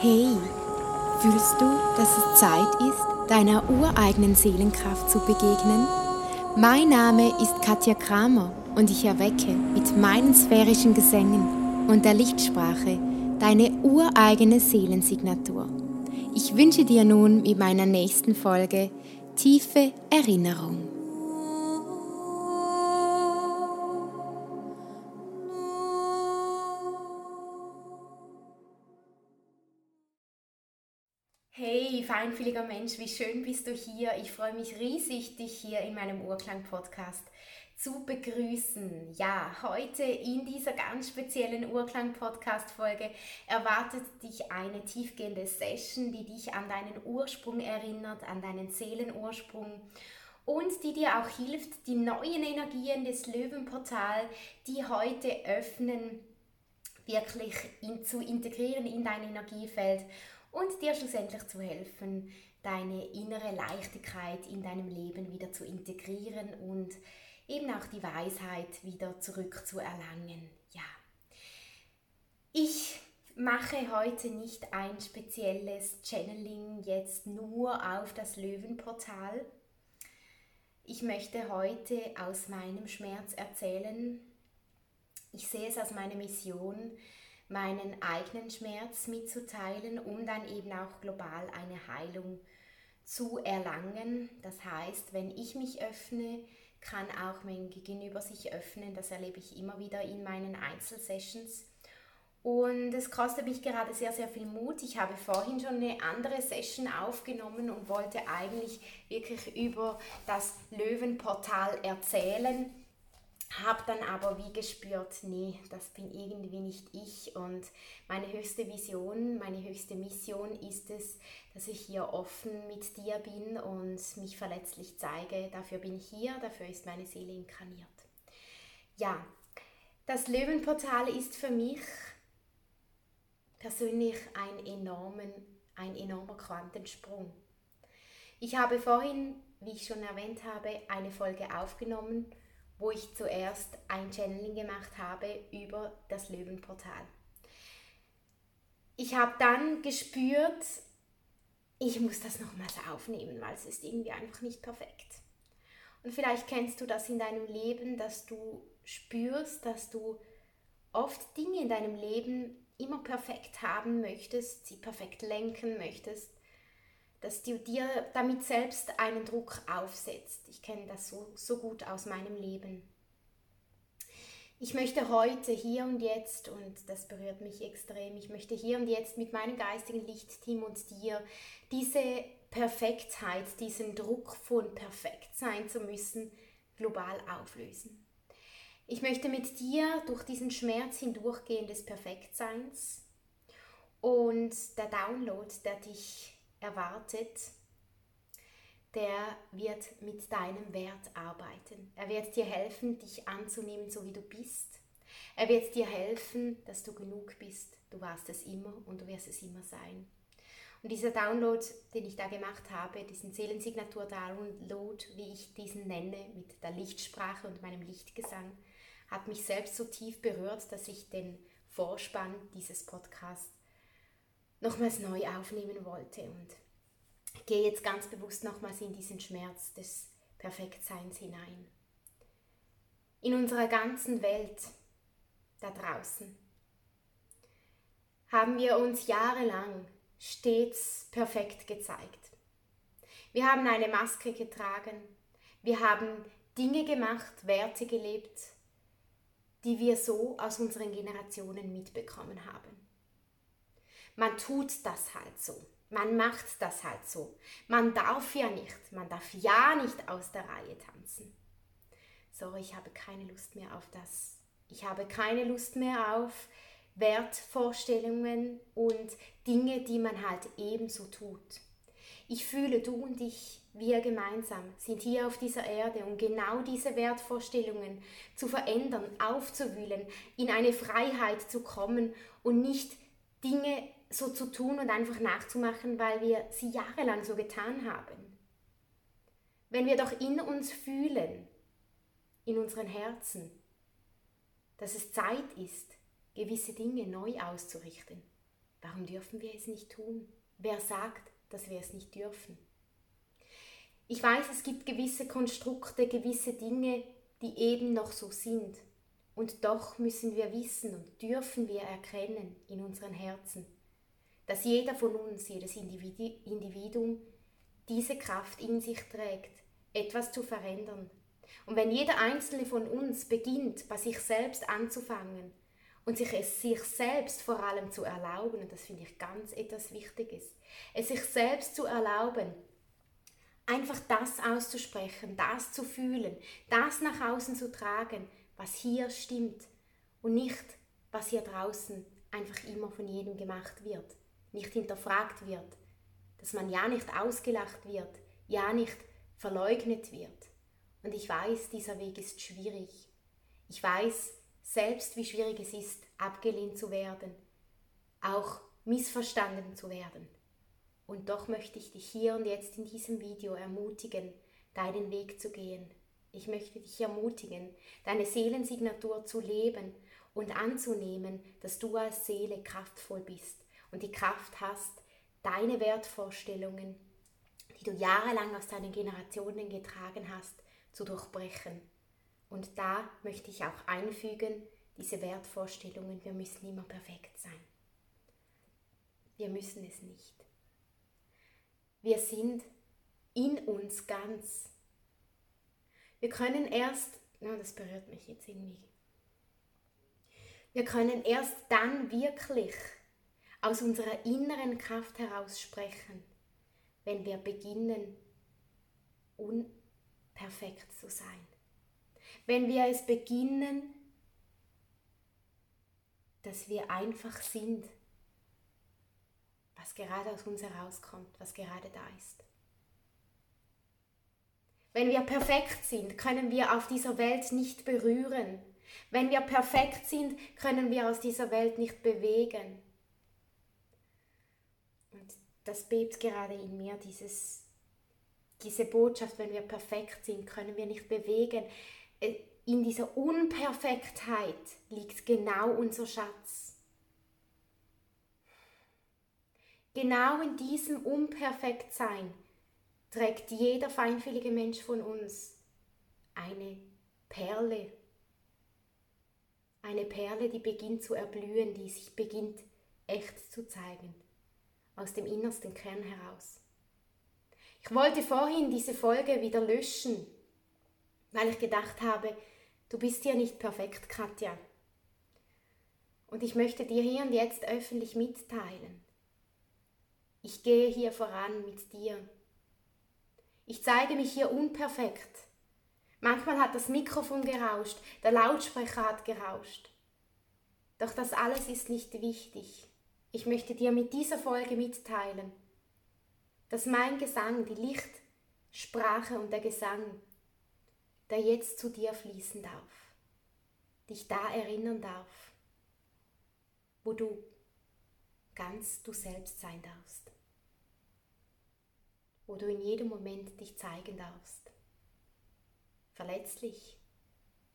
Hey, fühlst du, dass es Zeit ist, deiner ureigenen Seelenkraft zu begegnen? Mein Name ist Katja Kramer und ich erwecke mit meinen sphärischen Gesängen und der Lichtsprache deine ureigene Seelensignatur. Ich wünsche dir nun mit meiner nächsten Folge tiefe Erinnerung. Feinfühliger Mensch, wie schön bist du hier. Ich freue mich riesig, dich hier in meinem Urklang-Podcast zu begrüßen. Ja, heute in dieser ganz speziellen Urklang-Podcast-Folge erwartet dich eine tiefgehende Session, die dich an deinen Ursprung erinnert, an deinen Seelenursprung und die dir auch hilft, die neuen Energien des Löwenportal, die heute öffnen, wirklich in, zu integrieren in dein Energiefeld und dir schlussendlich zu helfen, deine innere Leichtigkeit in deinem Leben wieder zu integrieren und eben auch die Weisheit wieder zurückzuerlangen. Ja. Ich mache heute nicht ein spezielles Channeling jetzt nur auf das Löwenportal. Ich möchte heute aus meinem Schmerz erzählen. Ich sehe es als meine Mission, meinen eigenen Schmerz mitzuteilen, um dann eben auch global eine Heilung zu erlangen. Das heißt, wenn ich mich öffne, kann auch mein Gegenüber sich öffnen. Das erlebe ich immer wieder in meinen Einzelsessions. Und es kostet mich gerade sehr, sehr viel Mut. Ich habe vorhin schon eine andere Session aufgenommen und wollte eigentlich wirklich über das Löwenportal erzählen habe dann aber wie gespürt, nee, das bin irgendwie nicht ich und meine höchste Vision, meine höchste Mission ist es, dass ich hier offen mit dir bin und mich verletzlich zeige. Dafür bin ich hier, dafür ist meine Seele inkarniert. Ja, das Löwenportal ist für mich persönlich ein, enormen, ein enormer Quantensprung. Ich habe vorhin, wie ich schon erwähnt habe, eine Folge aufgenommen wo ich zuerst ein Channeling gemacht habe über das Löwenportal. Ich habe dann gespürt, ich muss das nochmals aufnehmen, weil es ist irgendwie einfach nicht perfekt. Und vielleicht kennst du das in deinem Leben, dass du spürst, dass du oft Dinge in deinem Leben immer perfekt haben möchtest, sie perfekt lenken möchtest dass du dir damit selbst einen Druck aufsetzt. Ich kenne das so, so gut aus meinem Leben. Ich möchte heute, hier und jetzt, und das berührt mich extrem, ich möchte hier und jetzt mit meinem geistigen Lichtteam und dir diese Perfektheit, diesen Druck von perfekt sein zu müssen, global auflösen. Ich möchte mit dir durch diesen Schmerz hindurchgehen des Perfektseins und der Download, der dich erwartet, der wird mit deinem Wert arbeiten. Er wird dir helfen, dich anzunehmen, so wie du bist. Er wird dir helfen, dass du genug bist. Du warst es immer und du wirst es immer sein. Und dieser Download, den ich da gemacht habe, diesen Seelensignatur-Download, wie ich diesen nenne, mit der Lichtsprache und meinem Lichtgesang, hat mich selbst so tief berührt, dass ich den Vorspann dieses Podcasts nochmals neu aufnehmen wollte und gehe jetzt ganz bewusst nochmals in diesen Schmerz des Perfektseins hinein. In unserer ganzen Welt da draußen haben wir uns jahrelang stets perfekt gezeigt. Wir haben eine Maske getragen, wir haben Dinge gemacht, Werte gelebt, die wir so aus unseren Generationen mitbekommen haben. Man tut das halt so. Man macht das halt so. Man darf ja nicht, man darf ja nicht aus der Reihe tanzen. Sorry, ich habe keine Lust mehr auf das. Ich habe keine Lust mehr auf Wertvorstellungen und Dinge, die man halt ebenso tut. Ich fühle, du und ich, wir gemeinsam sind hier auf dieser Erde, um genau diese Wertvorstellungen zu verändern, aufzuwühlen, in eine Freiheit zu kommen und nicht Dinge so zu tun und einfach nachzumachen, weil wir sie jahrelang so getan haben. Wenn wir doch in uns fühlen, in unseren Herzen, dass es Zeit ist, gewisse Dinge neu auszurichten, Warum dürfen wir es nicht tun? Wer sagt, dass wir es nicht dürfen? Ich weiß, es gibt gewisse Konstrukte, gewisse Dinge, die eben noch so sind. Und doch müssen wir wissen und dürfen wir erkennen in unseren Herzen, dass jeder von uns, jedes Individuum, diese Kraft in sich trägt, etwas zu verändern. Und wenn jeder einzelne von uns beginnt, bei sich selbst anzufangen und sich es sich selbst vor allem zu erlauben, und das finde ich ganz etwas Wichtiges, es sich selbst zu erlauben, einfach das auszusprechen, das zu fühlen, das nach außen zu tragen, was hier stimmt und nicht, was hier draußen einfach immer von jedem gemacht wird, nicht hinterfragt wird, dass man ja nicht ausgelacht wird, ja nicht verleugnet wird. Und ich weiß, dieser Weg ist schwierig. Ich weiß selbst, wie schwierig es ist, abgelehnt zu werden, auch missverstanden zu werden. Und doch möchte ich dich hier und jetzt in diesem Video ermutigen, deinen Weg zu gehen. Ich möchte dich ermutigen, deine Seelensignatur zu leben und anzunehmen, dass du als Seele kraftvoll bist und die Kraft hast, deine Wertvorstellungen, die du jahrelang aus deinen Generationen getragen hast, zu durchbrechen. Und da möchte ich auch einfügen, diese Wertvorstellungen, wir müssen immer perfekt sein. Wir müssen es nicht. Wir sind in uns ganz. Wir können erst, na, das berührt mich jetzt irgendwie. Wir können erst dann wirklich aus unserer inneren Kraft heraus sprechen, wenn wir beginnen, unperfekt zu sein. Wenn wir es beginnen, dass wir einfach sind was gerade aus uns herauskommt, was gerade da ist. Wenn wir perfekt sind, können wir auf dieser Welt nicht berühren. Wenn wir perfekt sind, können wir aus dieser Welt nicht bewegen. Das bebt gerade in mir, dieses, diese Botschaft, wenn wir perfekt sind, können wir nicht bewegen. Äh, in dieser Unperfektheit liegt genau unser Schatz. Genau in diesem Unperfektsein trägt jeder feinfühlige Mensch von uns eine Perle. Eine Perle, die beginnt zu erblühen, die sich beginnt echt zu zeigen, aus dem innersten Kern heraus. Ich wollte vorhin diese Folge wieder löschen, weil ich gedacht habe, du bist ja nicht perfekt, Katja. Und ich möchte dir hier und jetzt öffentlich mitteilen, ich gehe hier voran mit dir. Ich zeige mich hier unperfekt. Manchmal hat das Mikrofon gerauscht, der Lautsprecher hat gerauscht. Doch das alles ist nicht wichtig. Ich möchte dir mit dieser Folge mitteilen, dass mein Gesang, die Lichtsprache und der Gesang, der jetzt zu dir fließen darf, dich da erinnern darf, wo du ganz du selbst sein darfst wo du in jedem Moment dich zeigen darfst. Verletzlich.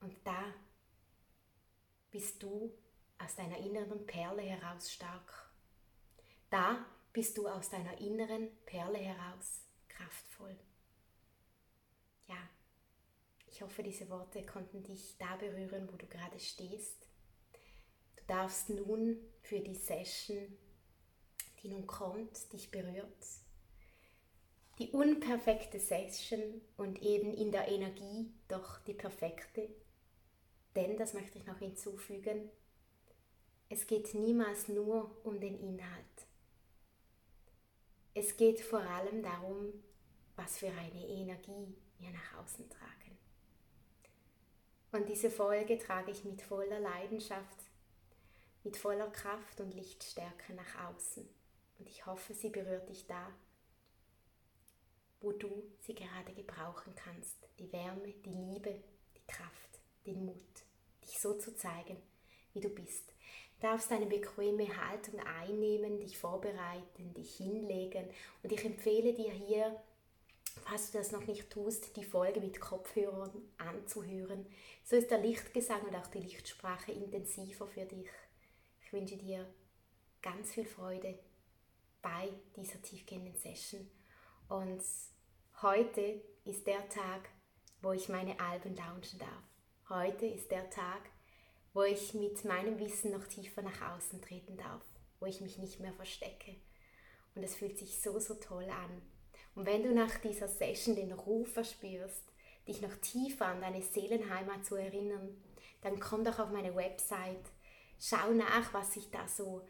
Und da bist du aus deiner inneren Perle heraus stark. Da bist du aus deiner inneren Perle heraus kraftvoll. Ja, ich hoffe, diese Worte konnten dich da berühren, wo du gerade stehst. Du darfst nun für die Session, die nun kommt, dich berührt, die unperfekte Session und eben in der Energie doch die perfekte. Denn, das möchte ich noch hinzufügen, es geht niemals nur um den Inhalt. Es geht vor allem darum, was für eine Energie wir nach außen tragen. Und diese Folge trage ich mit voller Leidenschaft, mit voller Kraft und Lichtstärke nach außen. Und ich hoffe, sie berührt dich da, wo du sie gerade gebrauchen kannst. Die Wärme, die Liebe, die Kraft, den Mut, dich so zu zeigen, wie du bist. Du darfst eine bequeme Haltung einnehmen, dich vorbereiten, dich hinlegen und ich empfehle dir hier, falls du das noch nicht tust, die Folge mit Kopfhörern anzuhören. So ist der Lichtgesang und auch die Lichtsprache intensiver für dich. Ich wünsche dir ganz viel Freude bei dieser tiefgehenden Session. Und heute ist der Tag, wo ich meine Alben launchen darf. Heute ist der Tag, wo ich mit meinem Wissen noch tiefer nach außen treten darf, wo ich mich nicht mehr verstecke. Und es fühlt sich so, so toll an. Und wenn du nach dieser Session den Ruf verspürst, dich noch tiefer an deine Seelenheimat zu erinnern, dann komm doch auf meine Website, schau nach, was ich da so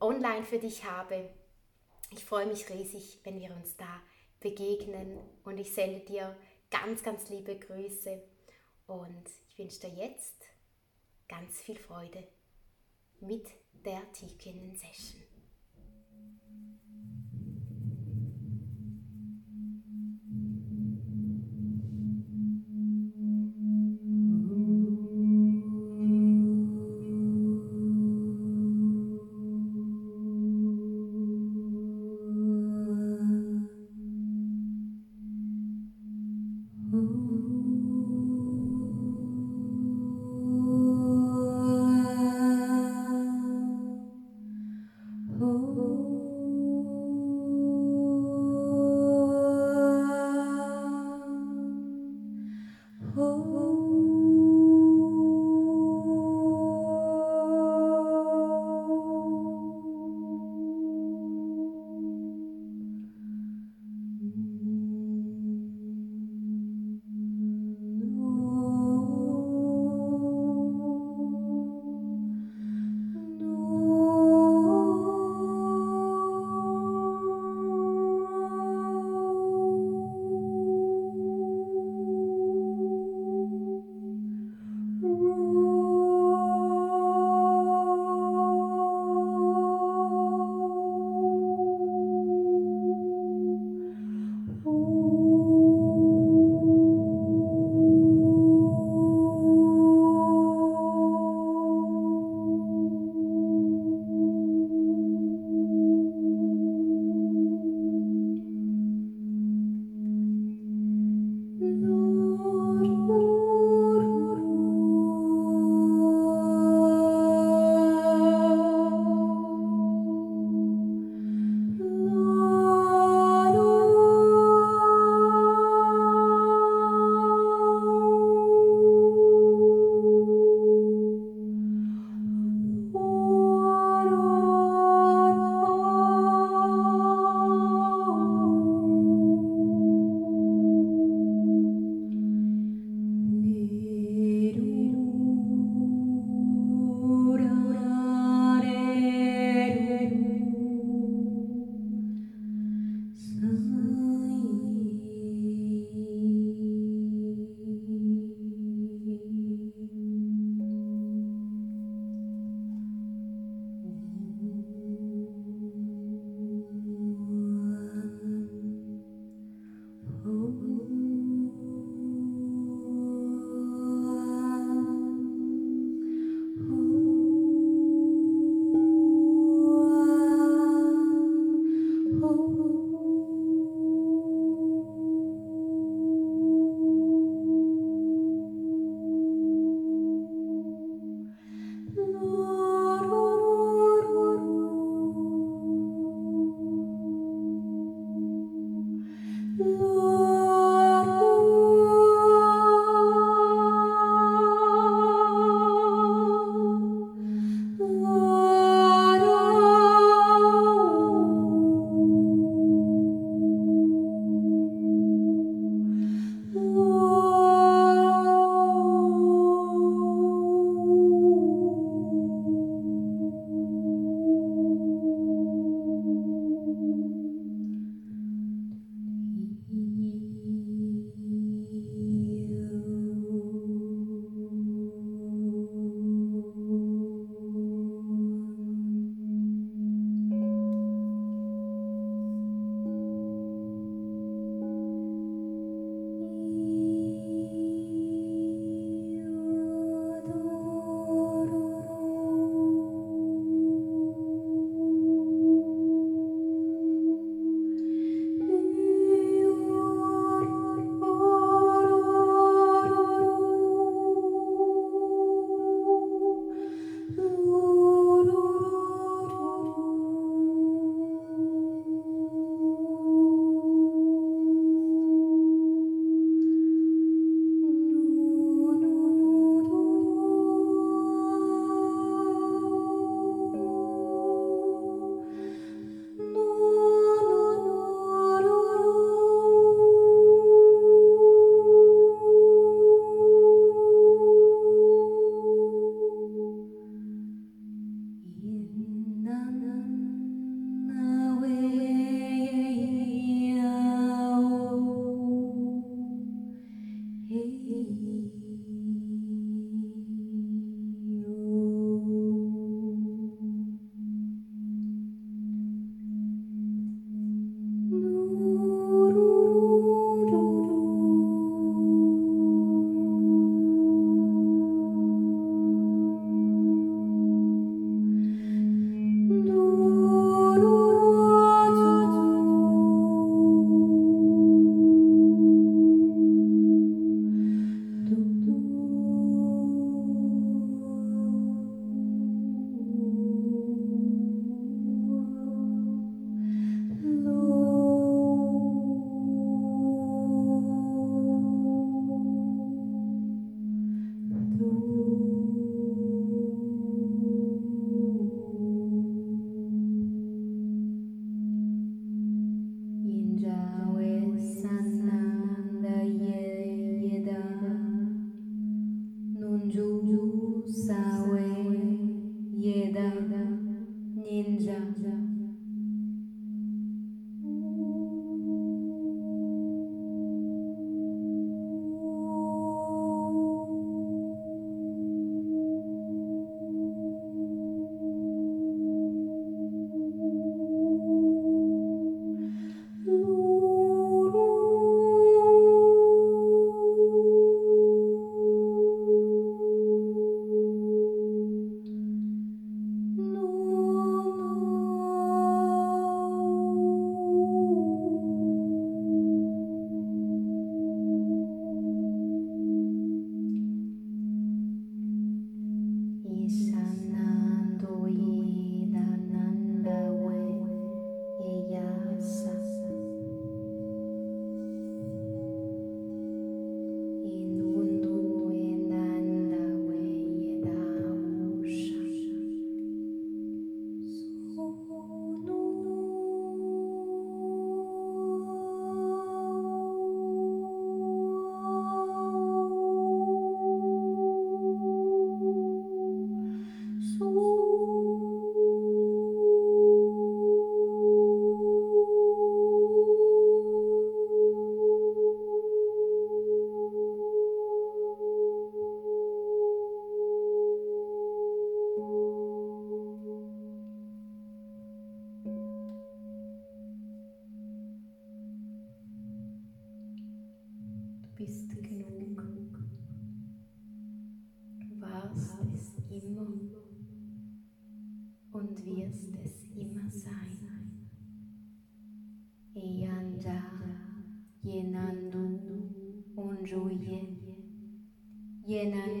online für dich habe. Ich freue mich riesig, wenn wir uns da begegnen und ich sende dir ganz, ganz liebe Grüße und ich wünsche dir jetzt ganz viel Freude mit der tiefgehenden Session.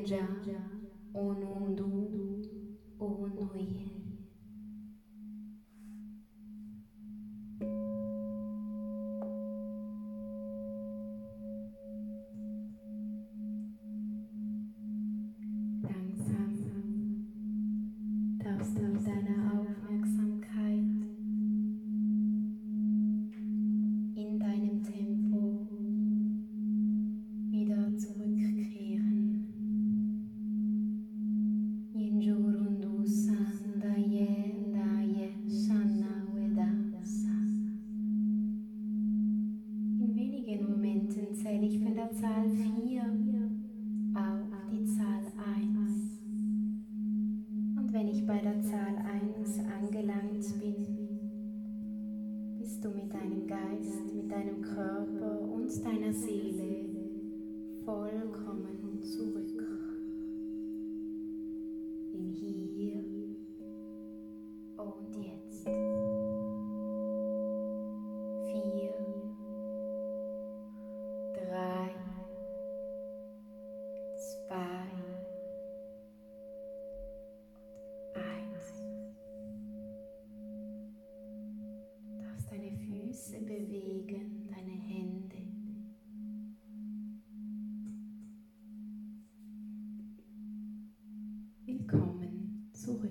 já, já, ou du, ou no. zähle ich von der Zahl 4 auf die Zahl 1. Und wenn ich bei der Zahl 1 angelangt bin, bist du mit deinem Geist, mit deinem Körper und deiner Seele vollkommen zurück im Hier und Jetzt. Bewegen, deine Hände. Willkommen zurück.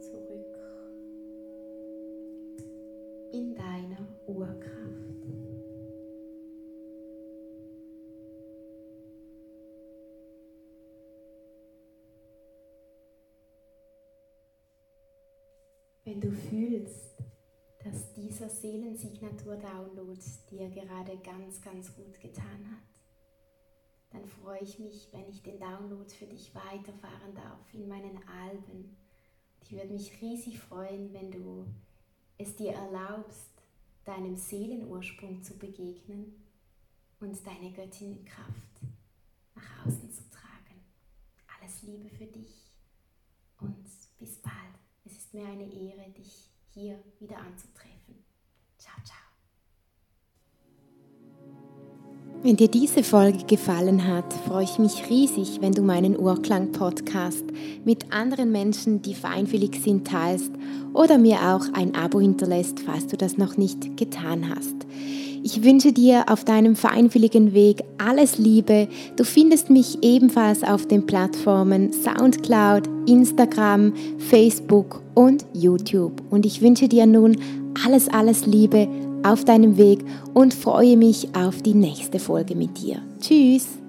Zurück in deiner Urkraft. Wenn du fühlst, dass dieser Seelensignatur-Download dir gerade ganz, ganz gut getan hat, dann freue ich mich, wenn ich den Download für dich weiterfahren darf in meinen Alben. Ich würde mich riesig freuen, wenn du es dir erlaubst, deinem Seelenursprung zu begegnen und deine Göttinnenkraft nach außen zu tragen. Alles Liebe für dich und bis bald. Mir eine Ehre, dich hier wieder anzutreffen. Ciao, ciao. Wenn dir diese Folge gefallen hat, freue ich mich riesig, wenn du meinen Urklang-Podcast mit anderen Menschen, die feinfühlig sind, teilst oder mir auch ein Abo hinterlässt, falls du das noch nicht getan hast. Ich wünsche dir auf deinem feinfühligen Weg alles Liebe. Du findest mich ebenfalls auf den Plattformen SoundCloud, Instagram, Facebook und YouTube. Und ich wünsche dir nun alles, alles Liebe auf deinem Weg und freue mich auf die nächste Folge mit dir. Tschüss!